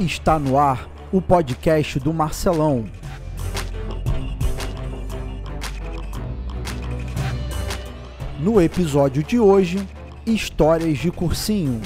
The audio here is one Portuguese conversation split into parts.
Está no ar o podcast do Marcelão. No episódio de hoje, histórias de cursinho.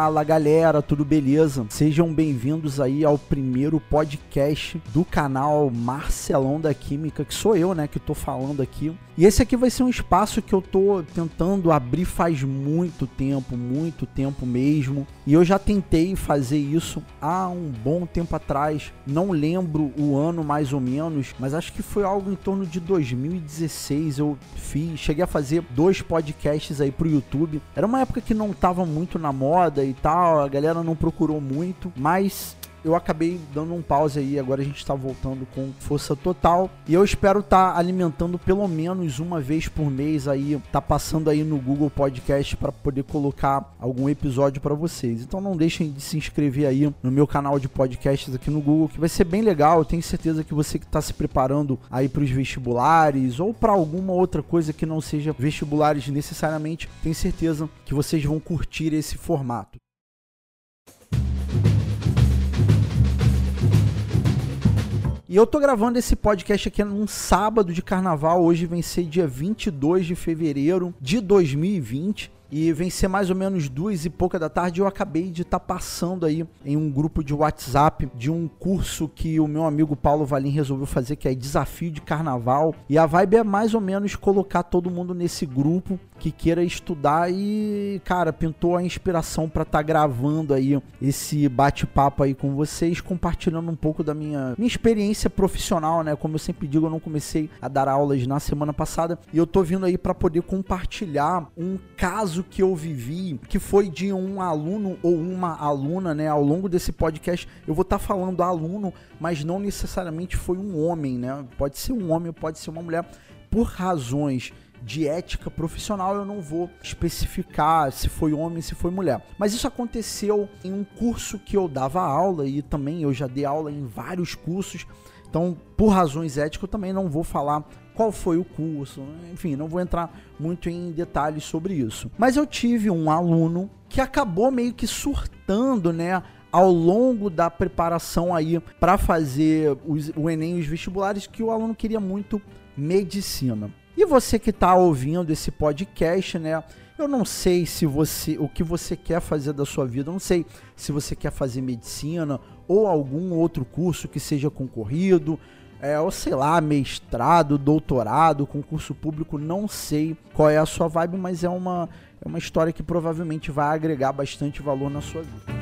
Fala galera, tudo beleza? Sejam bem-vindos aí ao primeiro podcast do canal Marcelão da Química, que sou eu, né, que tô falando aqui. E esse aqui vai ser um espaço que eu tô tentando abrir faz muito tempo, muito tempo mesmo. E eu já tentei fazer isso há um bom tempo atrás. Não lembro o ano mais ou menos, mas acho que foi algo em torno de 2016 eu fiz, cheguei a fazer dois podcasts aí pro YouTube. Era uma época que não tava muito na moda e tal, a galera não procurou muito, mas eu acabei dando um pause aí, agora a gente está voltando com força total. E eu espero estar tá alimentando pelo menos uma vez por mês aí, tá passando aí no Google Podcast para poder colocar algum episódio para vocês. Então não deixem de se inscrever aí no meu canal de podcasts aqui no Google, que vai ser bem legal. Eu tenho certeza que você que está se preparando aí para os vestibulares ou para alguma outra coisa que não seja vestibulares necessariamente, tenho certeza que vocês vão curtir esse formato. E eu tô gravando esse podcast aqui num sábado de carnaval. Hoje vem ser dia 22 de fevereiro de 2020 e vem ser mais ou menos duas e pouca da tarde. Eu acabei de estar tá passando aí em um grupo de WhatsApp de um curso que o meu amigo Paulo Valim resolveu fazer, que é Desafio de Carnaval. E a vibe é mais ou menos colocar todo mundo nesse grupo que queira estudar e, cara, pintou a inspiração para estar tá gravando aí esse bate-papo aí com vocês, compartilhando um pouco da minha, minha experiência profissional, né? Como eu sempre digo, eu não comecei a dar aulas na semana passada e eu tô vindo aí para poder compartilhar um caso que eu vivi, que foi de um aluno ou uma aluna, né? Ao longo desse podcast, eu vou estar tá falando aluno, mas não necessariamente foi um homem, né? Pode ser um homem, pode ser uma mulher, por razões de ética profissional, eu não vou especificar se foi homem, se foi mulher. Mas isso aconteceu em um curso que eu dava aula e também eu já dei aula em vários cursos. Então, por razões éticas, eu também não vou falar qual foi o curso, enfim, não vou entrar muito em detalhes sobre isso. Mas eu tive um aluno que acabou meio que surtando, né? Ao longo da preparação aí para fazer os, o Enem e os vestibulares, que o aluno queria muito medicina. E você que está ouvindo esse podcast, né? Eu não sei se você, o que você quer fazer da sua vida. Eu não sei se você quer fazer medicina ou algum outro curso que seja concorrido, é, ou sei lá, mestrado, doutorado, concurso público. Não sei qual é a sua vibe, mas é uma, é uma história que provavelmente vai agregar bastante valor na sua vida.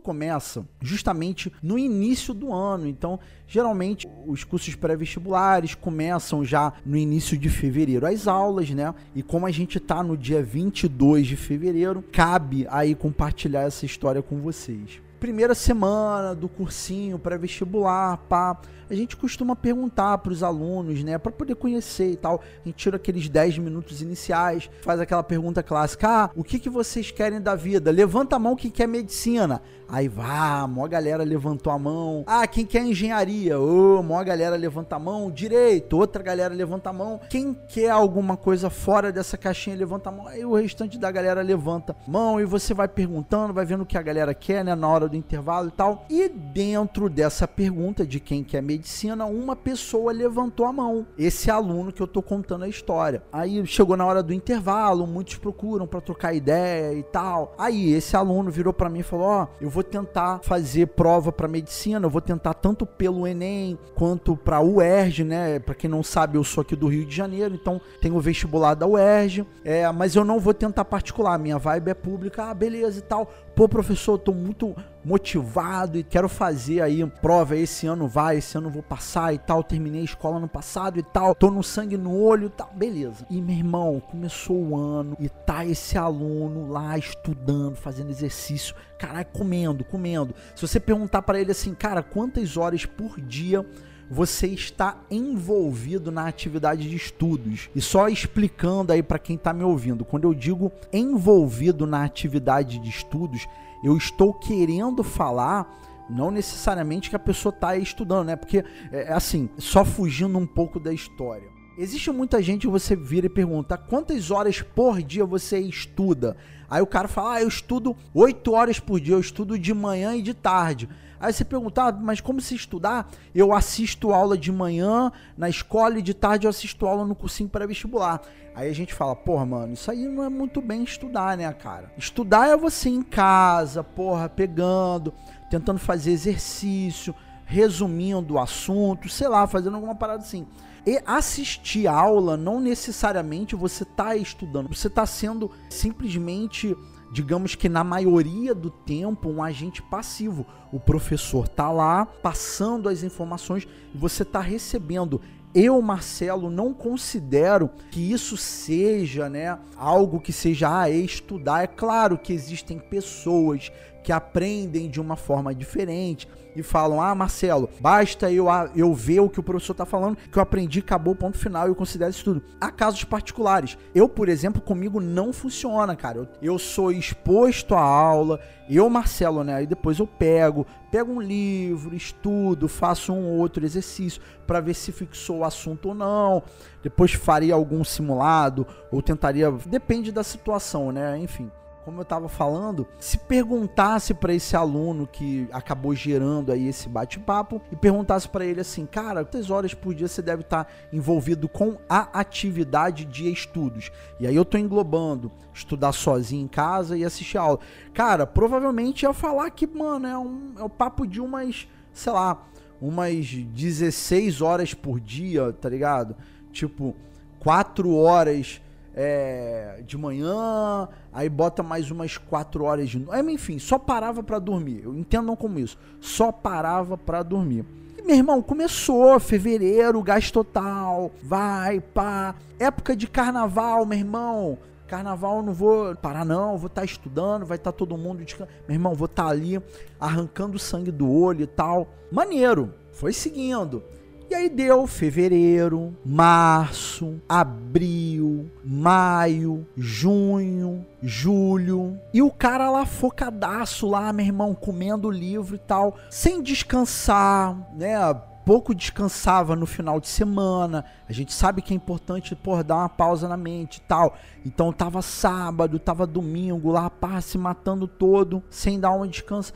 Começa justamente no início do ano. Então, geralmente os cursos pré-vestibulares começam já no início de fevereiro as aulas, né? E como a gente tá no dia 22 de fevereiro, cabe aí compartilhar essa história com vocês. Primeira semana do cursinho pré-vestibular, pá a gente costuma perguntar para os alunos, né, para poder conhecer e tal. A gente tira aqueles 10 minutos iniciais, faz aquela pergunta clássica: ah, o que, que vocês querem da vida? Levanta a mão quem quer medicina. Aí vá, mó galera levantou a mão. Ah, quem quer engenharia? Ô, oh, mó galera levanta a mão. Direito, outra galera levanta a mão. Quem quer alguma coisa fora dessa caixinha, levanta a mão. Aí o restante da galera levanta a mão e você vai perguntando, vai vendo o que a galera quer, né, na hora do intervalo e tal. E dentro dessa pergunta de quem quer medicina, uma pessoa levantou a mão. Esse aluno que eu tô contando a história. Aí chegou na hora do intervalo, muitos procuram para trocar ideia e tal. Aí esse aluno virou para mim e falou: "Ó, oh, eu vou tentar fazer prova para medicina, eu vou tentar tanto pelo ENEM quanto para UERJ, né? Para quem não sabe, eu sou aqui do Rio de Janeiro, então tenho o vestibular da UERJ, é, mas eu não vou tentar particular, minha vibe é pública. Ah, beleza e tal pô, professor, eu tô muito motivado e quero fazer aí prova. Esse ano vai, esse ano vou passar e tal. Terminei a escola no passado e tal. Tô no sangue no olho e tal. Beleza. E meu irmão, começou o ano e tá esse aluno lá estudando, fazendo exercício. Caralho, comendo, comendo. Se você perguntar para ele assim, cara, quantas horas por dia você está envolvido na atividade de estudos. E só explicando aí para quem está me ouvindo, quando eu digo envolvido na atividade de estudos, eu estou querendo falar não necessariamente que a pessoa está estudando, né? Porque é, é assim, só fugindo um pouco da história. Existe muita gente que você vira e pergunta quantas horas por dia você estuda. Aí o cara fala, ah, eu estudo 8 horas por dia, eu estudo de manhã e de tarde. Aí você pergunta, ah, mas como se estudar? Eu assisto aula de manhã na escola e de tarde eu assisto aula no cursinho pré-vestibular. Aí a gente fala, porra, mano, isso aí não é muito bem estudar, né, cara? Estudar é você em casa, porra, pegando, tentando fazer exercício, resumindo o assunto, sei lá, fazendo alguma parada assim. E assistir aula não necessariamente você tá estudando, você tá sendo simplesmente digamos que na maioria do tempo, um agente passivo. O professor tá lá passando as informações e você tá recebendo. Eu, Marcelo, não considero que isso seja, né, algo que seja ah, estudar. É claro que existem pessoas que aprendem de uma forma diferente e falam: Ah, Marcelo, basta eu, eu ver o que o professor está falando, que eu aprendi, acabou, ponto final, eu considero isso tudo. Há casos particulares. Eu, por exemplo, comigo não funciona, cara. Eu, eu sou exposto à aula, eu, Marcelo, né? Aí depois eu pego, pego um livro, estudo, faço um ou outro exercício para ver se fixou o assunto ou não. Depois faria algum simulado ou tentaria, depende da situação, né? Enfim como eu estava falando, se perguntasse para esse aluno que acabou gerando aí esse bate-papo e perguntasse para ele assim, cara, quantas horas por dia você deve estar tá envolvido com a atividade de estudos? E aí eu tô englobando estudar sozinho em casa e assistir aula. Cara, provavelmente ia falar que, mano, é um é o papo de umas, sei lá, umas 16 horas por dia, tá ligado? Tipo, 4 horas é, de manhã, aí bota mais umas 4 horas de noite. Enfim, só parava para dormir. Entendam como isso. Só parava para dormir. E, meu irmão, começou fevereiro, gás total, vai, pá. Época de carnaval, meu irmão. Carnaval não vou parar não, vou estar tá estudando, vai estar tá todo mundo de... Meu irmão, vou estar tá ali arrancando sangue do olho e tal. Maneiro. Foi seguindo. E aí deu fevereiro, março, abril, maio, junho, julho. E o cara lá focadaço lá, meu irmão, comendo o livro e tal, sem descansar, né? pouco descansava no final de semana. A gente sabe que é importante, por dar uma pausa na mente e tal. Então tava sábado, tava domingo lá, pá, se matando todo, sem dar uma descanso.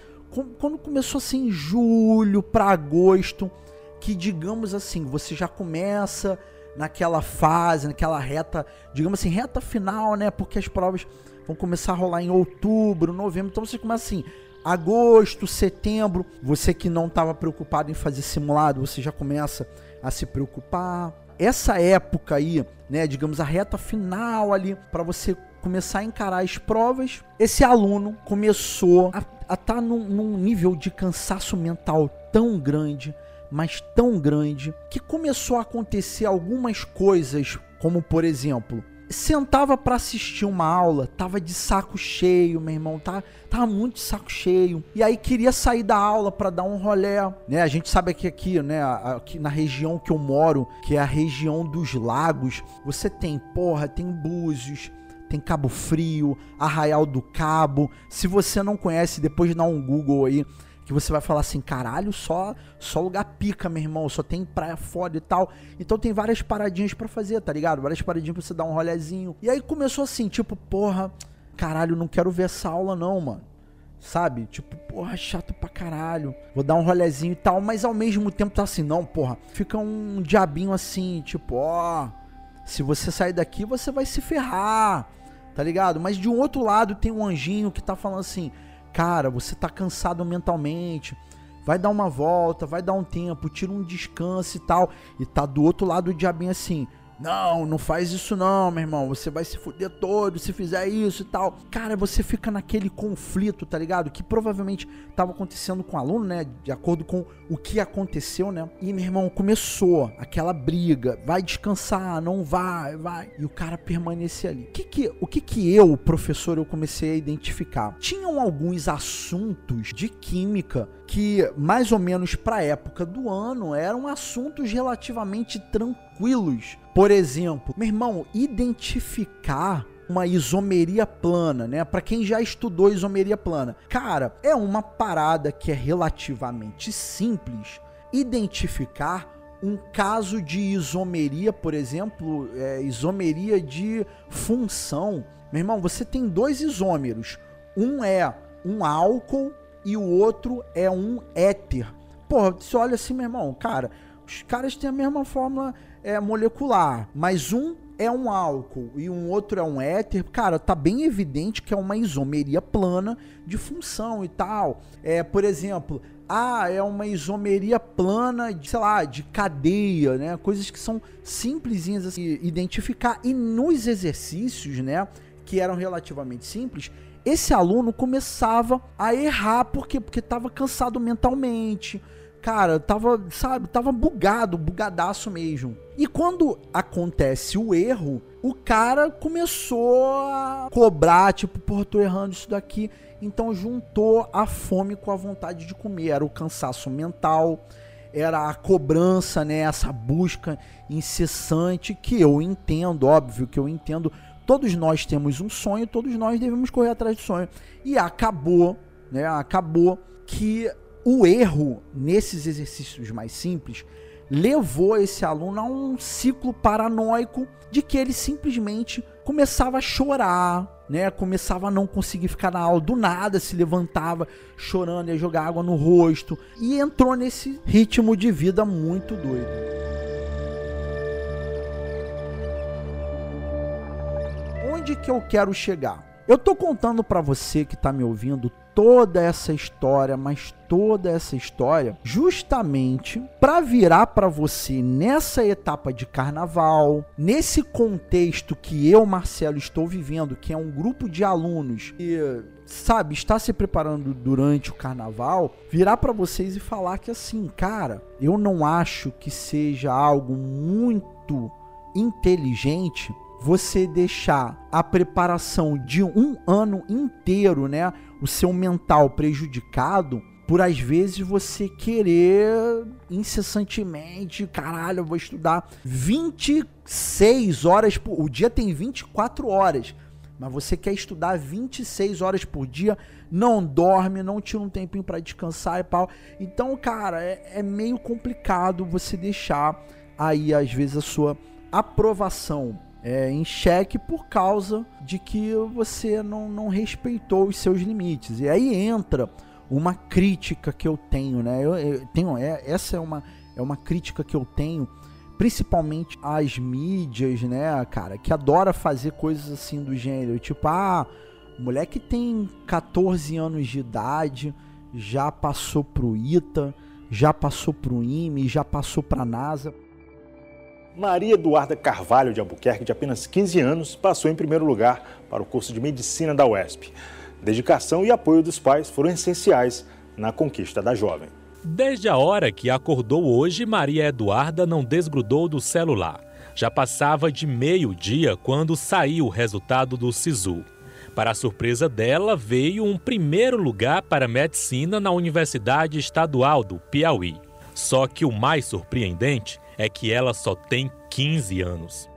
Quando começou assim, julho para agosto, que, digamos assim, você já começa naquela fase, naquela reta, digamos assim, reta final, né? Porque as provas vão começar a rolar em outubro, novembro. Então você começa assim, agosto, setembro. Você que não estava preocupado em fazer simulado, você já começa a se preocupar. Essa época aí, né, digamos a reta final ali para você começar a encarar as provas, esse aluno começou a estar tá num, num nível de cansaço mental tão grande, mas tão grande, que começou a acontecer algumas coisas, como por exemplo, sentava para assistir uma aula, tava de saco cheio, meu irmão, tá, tava muito de saco cheio. E aí queria sair da aula para dar um rolé, né? A gente sabe que aqui, né, aqui na região que eu moro, que é a região dos lagos, você tem, porra, tem Búzios, tem Cabo Frio, Arraial do Cabo. Se você não conhece, depois dá um Google aí que você vai falar assim, caralho, só só lugar pica, meu irmão, só tem praia foda e tal. Então tem várias paradinhas para fazer, tá ligado? Várias paradinhas pra você dar um rolezinho. E aí começou assim, tipo, porra, caralho, não quero ver essa aula não, mano. Sabe? Tipo, porra, chato pra caralho. Vou dar um rolezinho e tal, mas ao mesmo tempo tá assim, não, porra. Fica um diabinho assim, tipo, ó, se você sair daqui, você vai se ferrar. Tá ligado? Mas de um outro lado tem um anjinho que tá falando assim: Cara, você tá cansado mentalmente. Vai dar uma volta, vai dar um tempo, tira um descanso e tal. E tá do outro lado o diabinho assim. Não, não faz isso não, meu irmão. Você vai se fuder todo se fizer isso e tal. Cara, você fica naquele conflito, tá ligado? Que provavelmente tava acontecendo com o aluno, né? De acordo com o que aconteceu, né? E, meu irmão, começou aquela briga. Vai descansar, não vai, vai. E o cara permanecia ali. O que que, o que que eu, professor, eu comecei a identificar? Tinham alguns assuntos de química que, mais ou menos para época do ano, eram assuntos relativamente tranquilos. Por exemplo, meu irmão, identificar uma isomeria plana, né? Para quem já estudou isomeria plana. Cara, é uma parada que é relativamente simples identificar um caso de isomeria, por exemplo, é, isomeria de função. Meu irmão, você tem dois isômeros. Um é um álcool e o outro é um éter. Porra, você olha assim, meu irmão, cara, os caras têm a mesma fórmula é, molecular, mas um é um álcool e um outro é um éter, cara, tá bem evidente que é uma isomeria plana de função e tal. É, por exemplo, ah, é uma isomeria plana, de, sei lá, de cadeia, né? Coisas que são simplesinhas assim, identificar. E nos exercícios, né, que eram relativamente simples, esse aluno começava a errar, por quê? Porque estava cansado mentalmente, cara, tava, sabe, tava bugado, bugadaço mesmo. E quando acontece o erro, o cara começou a cobrar, tipo, porra, tô errando isso daqui. Então juntou a fome com a vontade de comer, era o cansaço mental, era a cobrança, né, essa busca incessante que eu entendo, óbvio que eu entendo. Todos nós temos um sonho, todos nós devemos correr atrás do sonho. E acabou, né, acabou que o erro nesses exercícios mais simples levou esse aluno a um ciclo paranoico de que ele simplesmente começava a chorar, né? Começava a não conseguir ficar na aula do nada, se levantava chorando, ia jogar água no rosto e entrou nesse ritmo de vida muito doido. Onde que eu quero chegar? Eu tô contando para você que tá me ouvindo toda essa história, mas toda essa história justamente para virar para você nessa etapa de carnaval, nesse contexto que eu, Marcelo, estou vivendo, que é um grupo de alunos que sabe, está se preparando durante o carnaval, virar para vocês e falar que assim, cara, eu não acho que seja algo muito inteligente você deixar a preparação de um ano inteiro, né, o seu mental prejudicado por às vezes você querer incessantemente, caralho, eu vou estudar 26 horas por o dia tem 24 horas, mas você quer estudar 26 horas por dia, não dorme, não tira um tempinho para descansar e tal. Então, cara, é, é meio complicado você deixar aí às vezes a sua aprovação é, em xeque por causa de que você não, não respeitou os seus limites. E aí entra uma crítica que eu tenho, né? Eu, eu tenho, é, essa é uma, é uma crítica que eu tenho, principalmente às mídias, né, cara, que adora fazer coisas assim do gênero, tipo, ah, moleque tem 14 anos de idade, já passou pro ITA, já passou pro IME, já passou pra NASA. Maria Eduarda Carvalho de Albuquerque, de apenas 15 anos, passou em primeiro lugar para o curso de medicina da UESP. Dedicação e apoio dos pais foram essenciais na conquista da jovem. Desde a hora que acordou hoje, Maria Eduarda não desgrudou do celular. Já passava de meio-dia quando saiu o resultado do SISU. Para a surpresa dela, veio um primeiro lugar para medicina na Universidade Estadual do Piauí. Só que o mais surpreendente é que ela só tem 15 anos.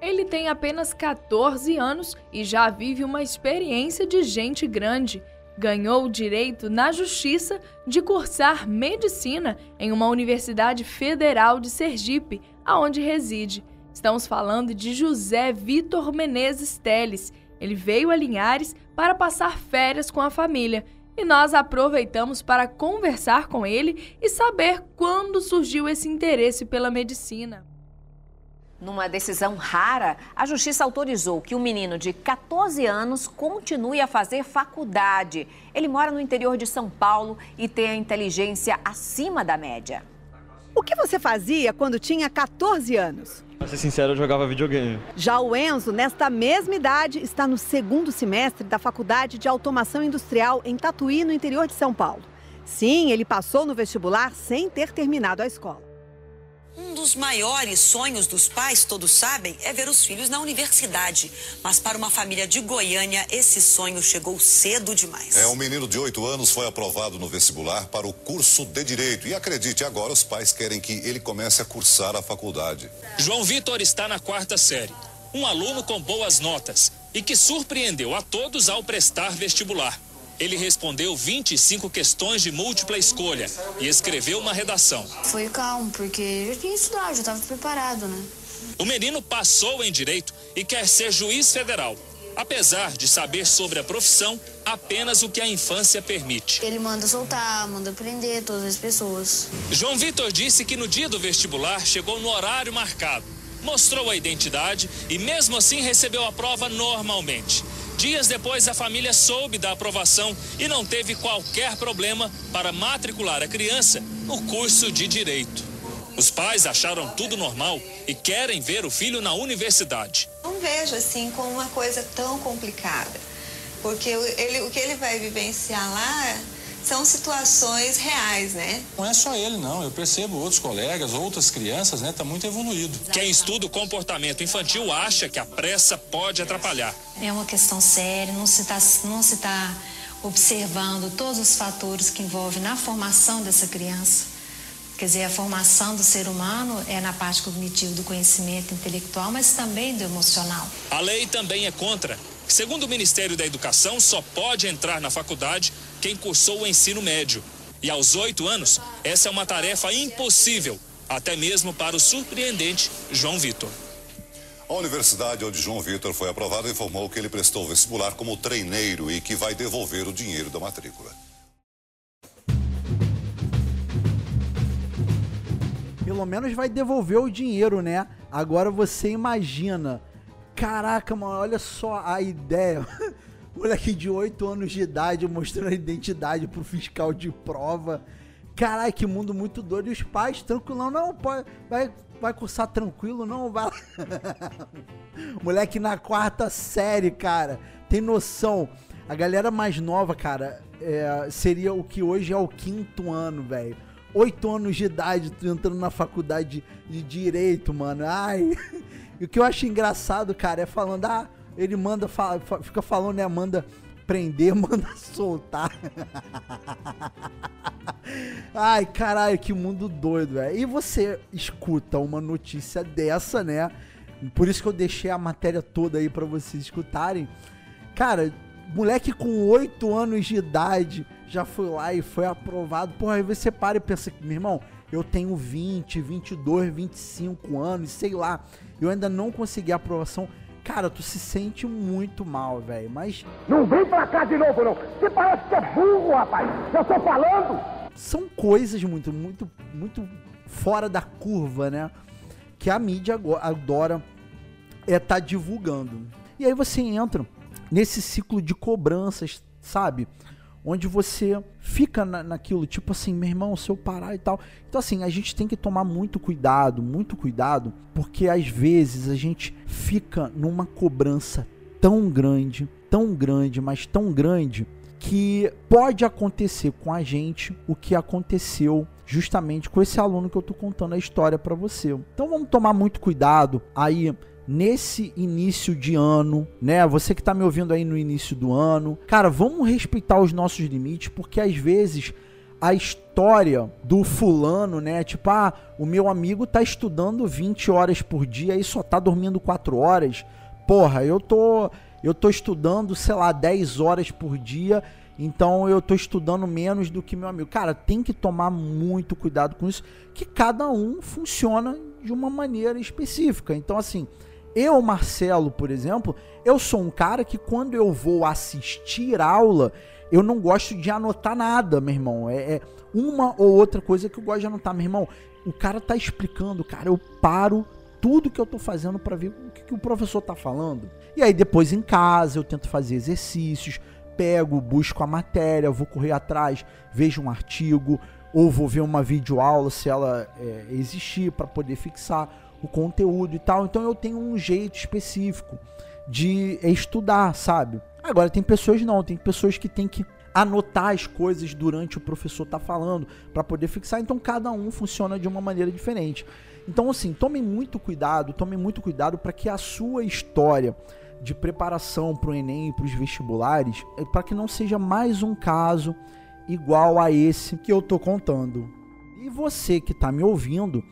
Ele tem apenas 14 anos e já vive uma experiência de gente grande. Ganhou o direito na justiça de cursar medicina em uma universidade federal de Sergipe, aonde reside. Estamos falando de José Vitor Menezes Teles. Ele veio a Linhares para passar férias com a família e nós aproveitamos para conversar com ele e saber quando surgiu esse interesse pela medicina. Numa decisão rara, a justiça autorizou que o um menino de 14 anos continue a fazer faculdade. Ele mora no interior de São Paulo e tem a inteligência acima da média. O que você fazia quando tinha 14 anos? Pra ser sincero, eu jogava videogame. Já o Enzo, nesta mesma idade, está no segundo semestre da Faculdade de Automação Industrial em Tatuí, no interior de São Paulo. Sim, ele passou no vestibular sem ter terminado a escola. Um dos maiores sonhos dos pais, todos sabem, é ver os filhos na universidade. Mas para uma família de Goiânia, esse sonho chegou cedo demais. É, um menino de 8 anos foi aprovado no vestibular para o curso de Direito. E acredite, agora os pais querem que ele comece a cursar a faculdade. João Vitor está na quarta série. Um aluno com boas notas e que surpreendeu a todos ao prestar vestibular. Ele respondeu 25 questões de múltipla escolha e escreveu uma redação. Foi calmo, porque eu tinha estudado, já estava preparado, né? O menino passou em direito e quer ser juiz federal. Apesar de saber sobre a profissão apenas o que a infância permite. Ele manda soltar, manda prender todas as pessoas. João Vitor disse que no dia do vestibular chegou no horário marcado, mostrou a identidade e mesmo assim recebeu a prova normalmente. Dias depois, a família soube da aprovação e não teve qualquer problema para matricular a criança no curso de direito. Os pais acharam tudo normal e querem ver o filho na universidade. Não vejo assim como uma coisa tão complicada, porque ele, o que ele vai vivenciar lá são situações reais, né? Não é só ele, não. Eu percebo outros colegas, outras crianças, né? Tá muito evoluído. Quem estuda o comportamento infantil acha que a pressa pode atrapalhar. É uma questão séria, não se está não se tá observando todos os fatores que envolvem na formação dessa criança. Quer dizer, a formação do ser humano é na parte cognitiva do conhecimento intelectual, mas também do emocional. A lei também é contra. Segundo o Ministério da Educação, só pode entrar na faculdade quem cursou o ensino médio. E aos oito anos, essa é uma tarefa impossível, até mesmo para o surpreendente João Vitor. A universidade onde João Vitor foi aprovado informou que ele prestou vestibular como treineiro e que vai devolver o dinheiro da matrícula. Pelo menos vai devolver o dinheiro, né? Agora você imagina. Caraca, mano, olha só a ideia. Moleque de 8 anos de idade mostrando a identidade pro fiscal de prova. Caralho, que mundo muito doido. E os pais, tranquilão, não, pode, vai, vai cursar tranquilo, não, vai Moleque na quarta série, cara. Tem noção. A galera mais nova, cara, é, seria o que hoje é o quinto ano, velho. Oito anos de idade, entrando na faculdade de direito, mano. Ai. E o que eu acho engraçado, cara, é falando, ah, ele manda, fala, fica falando, né? Manda prender, manda soltar. Ai, caralho, que mundo doido, velho. E você escuta uma notícia dessa, né? Por isso que eu deixei a matéria toda aí para vocês escutarem. Cara, moleque com 8 anos de idade já foi lá e foi aprovado. Porra, aí você para e pensa, meu irmão, eu tenho 20, 22, 25 anos, sei lá. Eu ainda não consegui a aprovação. Cara, tu se sente muito mal, velho, mas... Não vem pra cá de novo, não. Você parece que é burro, rapaz. Eu tô falando. São coisas muito, muito, muito fora da curva, né? Que a mídia adora é tá divulgando. E aí você entra nesse ciclo de cobranças, sabe? Onde você fica na, naquilo, tipo assim, meu irmão, se eu parar e tal. Então, assim, a gente tem que tomar muito cuidado, muito cuidado, porque às vezes a gente fica numa cobrança tão grande, tão grande, mas tão grande, que pode acontecer com a gente o que aconteceu justamente com esse aluno que eu tô contando a história para você. Então vamos tomar muito cuidado aí nesse início de ano, né? Você que tá me ouvindo aí no início do ano, cara, vamos respeitar os nossos limites, porque às vezes a história do fulano, né? Tipo, ah, o meu amigo tá estudando 20 horas por dia e só tá dormindo 4 horas. Porra, eu tô eu tô estudando, sei lá, 10 horas por dia, então eu tô estudando menos do que meu amigo. Cara, tem que tomar muito cuidado com isso, que cada um funciona de uma maneira específica. Então assim, eu, Marcelo, por exemplo, eu sou um cara que quando eu vou assistir aula, eu não gosto de anotar nada, meu irmão. É, é, uma ou outra coisa que eu gosto de anotar, meu irmão. O cara tá explicando, cara, eu paro tudo que eu tô fazendo para ver o que, que o professor tá falando. E aí depois em casa eu tento fazer exercícios, pego, busco a matéria, vou correr atrás, vejo um artigo, ou vou ver uma videoaula se ela é, existir para poder fixar o conteúdo e tal. Então eu tenho um jeito específico de estudar, sabe? Agora tem pessoas não, tem pessoas que tem que anotar as coisas durante o professor tá falando para poder fixar. Então cada um funciona de uma maneira diferente. Então assim, tomem muito cuidado, tomem muito cuidado para que a sua história de preparação para o Enem para os vestibulares, é para que não seja mais um caso igual a esse que eu tô contando. E você que está me ouvindo,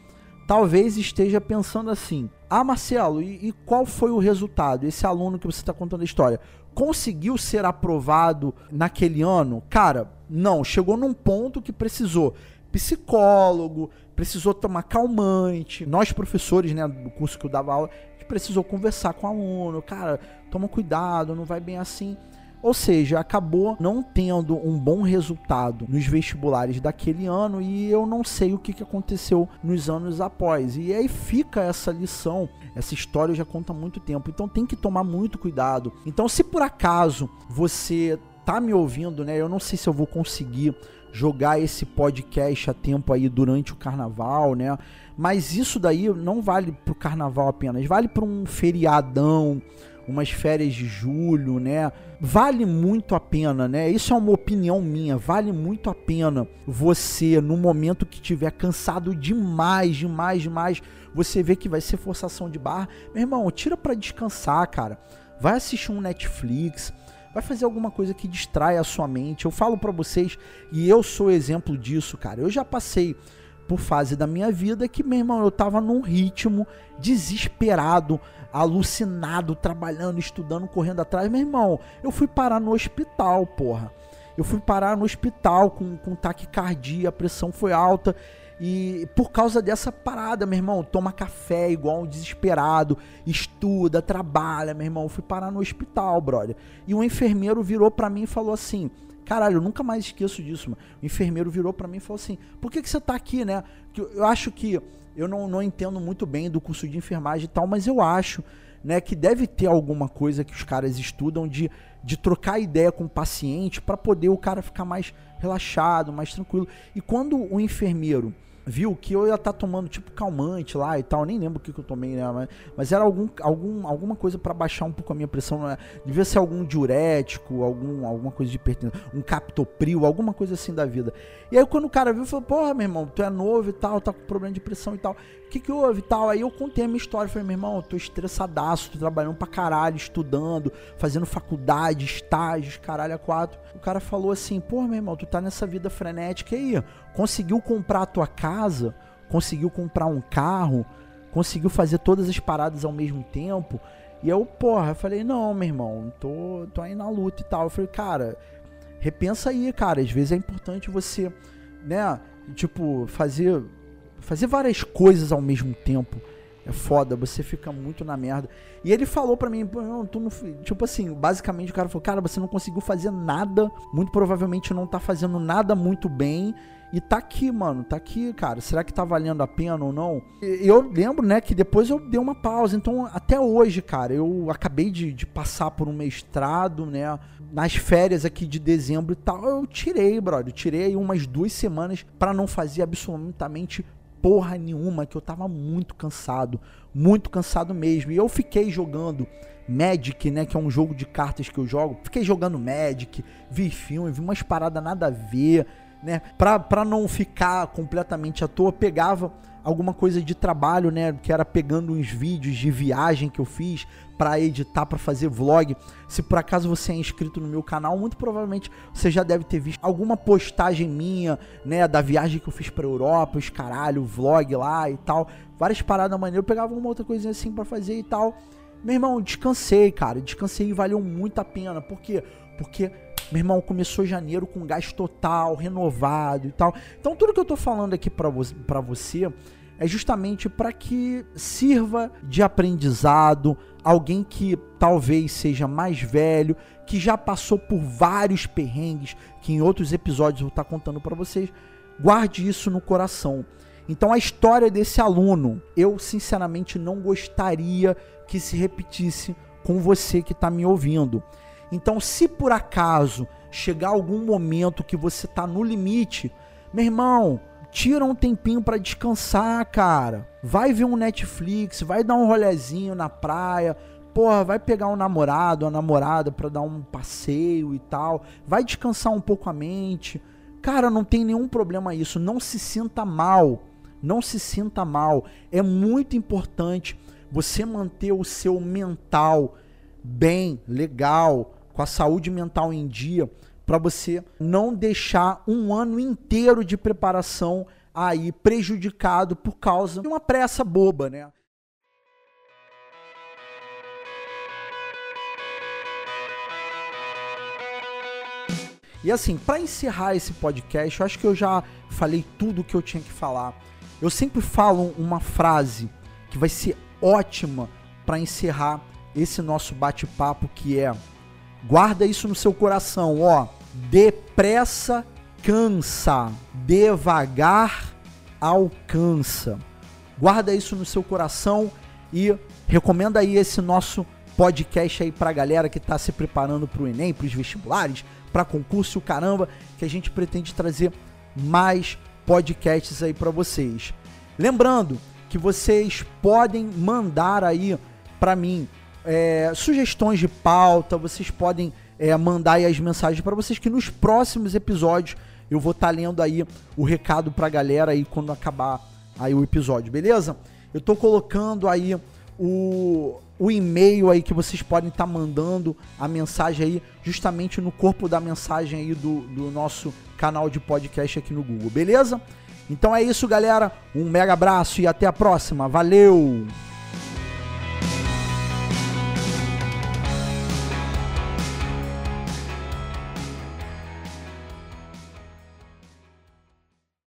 talvez esteja pensando assim: ah, Marcelo, e, e qual foi o resultado? Esse aluno que você está contando a história conseguiu ser aprovado naquele ano? Cara, não, chegou num ponto que precisou psicólogo, precisou tomar calmante. Nós, professores, né, do curso que eu dava aula, precisou conversar com o aluno, cara, toma cuidado, não vai bem assim. Ou seja, acabou não tendo um bom resultado nos vestibulares daquele ano e eu não sei o que, aconteceu nos anos após. E aí fica essa lição, essa história já conta muito tempo, então tem que tomar muito cuidado. Então, se por acaso você tá me ouvindo, né? Eu não sei se eu vou conseguir jogar esse podcast a tempo aí durante o carnaval, né? Mas isso daí não vale pro carnaval apenas, vale para um feriadão, umas férias de julho, né? Vale muito a pena, né? Isso é uma opinião minha. Vale muito a pena você, no momento que tiver cansado demais, demais, demais, você vê que vai ser forçação de barra. Meu irmão, tira para descansar, cara. Vai assistir um Netflix, vai fazer alguma coisa que distrai a sua mente. Eu falo para vocês e eu sou exemplo disso, cara. Eu já passei por fase da minha vida que, meu irmão, eu tava num ritmo desesperado, alucinado, trabalhando, estudando, correndo atrás. Meu irmão, eu fui parar no hospital, porra. Eu fui parar no hospital com, com taquicardia, a pressão foi alta. E por causa dessa parada, meu irmão, toma café igual um desesperado, estuda, trabalha, meu irmão. Eu fui parar no hospital, brother. E um enfermeiro virou para mim e falou assim: Caralho, eu nunca mais esqueço disso, mano. O enfermeiro virou para mim e falou assim: Por que, que você tá aqui, né? Eu acho que. Eu não, não entendo muito bem do curso de enfermagem e tal, mas eu acho né, que deve ter alguma coisa que os caras estudam de, de trocar ideia com o paciente para poder o cara ficar mais relaxado, mais tranquilo. E quando o enfermeiro viu que eu ia estar tá tomando tipo calmante lá e tal, nem lembro o que, que eu tomei, né? Mas, mas era algum, algum, alguma coisa para baixar um pouco a minha pressão, né? devia ser algum diurético, algum, alguma coisa de pertinência, um captopril, alguma coisa assim da vida. E aí quando o cara viu, falou, porra, meu irmão, tu é novo e tal, tá com problema de pressão e tal. O que que houve e tal? Aí eu contei a minha história, falei, meu irmão, eu tô estressadaço, tô trabalhando pra caralho, estudando, fazendo faculdade, estágios, caralho, a quatro. O cara falou assim, porra, meu irmão, tu tá nessa vida frenética aí, conseguiu comprar a tua casa, conseguiu comprar um carro, conseguiu fazer todas as paradas ao mesmo tempo. E eu, porra, eu falei, não, meu irmão, tô, tô aí na luta e tal. Eu falei, cara, repensa aí, cara. Às vezes é importante você, né, tipo, fazer, fazer várias coisas ao mesmo tempo. É foda, você fica muito na merda. E ele falou para mim, não, tu não, tipo assim, basicamente o cara falou, cara, você não conseguiu fazer nada, muito provavelmente não tá fazendo nada muito bem e tá aqui, mano, tá aqui, cara. Será que tá valendo a pena ou não? Eu lembro, né, que depois eu dei uma pausa. Então, até hoje, cara, eu acabei de, de passar por um mestrado, né? Nas férias aqui de dezembro e tal, eu tirei, brother. Eu tirei umas duas semanas para não fazer absolutamente porra nenhuma, que eu tava muito cansado, muito cansado mesmo. E eu fiquei jogando Magic, né, que é um jogo de cartas que eu jogo. Fiquei jogando Magic, vi filme, vi umas paradas nada a ver né? Pra, não ficar completamente à toa, pegava alguma coisa de trabalho, né? Que era pegando uns vídeos de viagem que eu fiz para editar, para fazer vlog. Se por acaso você é inscrito no meu canal, muito provavelmente você já deve ter visto alguma postagem minha, né? Da viagem que eu fiz pra Europa, os caralho, vlog lá e tal. Várias paradas maneiras. Eu pegava uma outra coisinha assim para fazer e tal. Meu irmão, descansei, cara. Descansei e valeu muito a pena. Por quê? Porque meu irmão, começou janeiro com gás total, renovado e tal. Então, tudo que eu tô falando aqui para você, você é justamente para que sirva de aprendizado, alguém que talvez seja mais velho, que já passou por vários perrengues, que em outros episódios eu vou estar tá contando para vocês, guarde isso no coração. Então a história desse aluno, eu sinceramente não gostaria que se repetisse com você que está me ouvindo. Então, se por acaso chegar algum momento que você está no limite, meu irmão, tira um tempinho para descansar, cara. Vai ver um Netflix, vai dar um rolezinho na praia. Porra, vai pegar um namorado, uma namorada para dar um passeio e tal. Vai descansar um pouco a mente. Cara, não tem nenhum problema isso. Não se sinta mal. Não se sinta mal. É muito importante você manter o seu mental bem, legal, com a saúde mental em dia, para você não deixar um ano inteiro de preparação aí prejudicado por causa de uma pressa boba, né? E assim, para encerrar esse podcast, eu acho que eu já falei tudo o que eu tinha que falar. Eu sempre falo uma frase que vai ser ótima para encerrar esse nosso bate-papo que é guarda isso no seu coração, ó. Depressa cansa, devagar alcança. Guarda isso no seu coração e recomenda aí esse nosso podcast aí pra galera que tá se preparando pro ENEM, pros vestibulares, para concurso, o caramba, que a gente pretende trazer mais podcasts aí para vocês. Lembrando que vocês podem mandar aí para mim é, sugestões de pauta, vocês podem é, mandar aí as mensagens para vocês que nos próximos episódios eu vou estar tá lendo aí o recado pra galera aí quando acabar aí o episódio, beleza? Eu tô colocando aí o, o e-mail aí que vocês podem estar tá mandando a mensagem aí justamente no corpo da mensagem aí do, do nosso canal de podcast aqui no Google, beleza? Então é isso, galera. Um mega abraço e até a próxima. Valeu!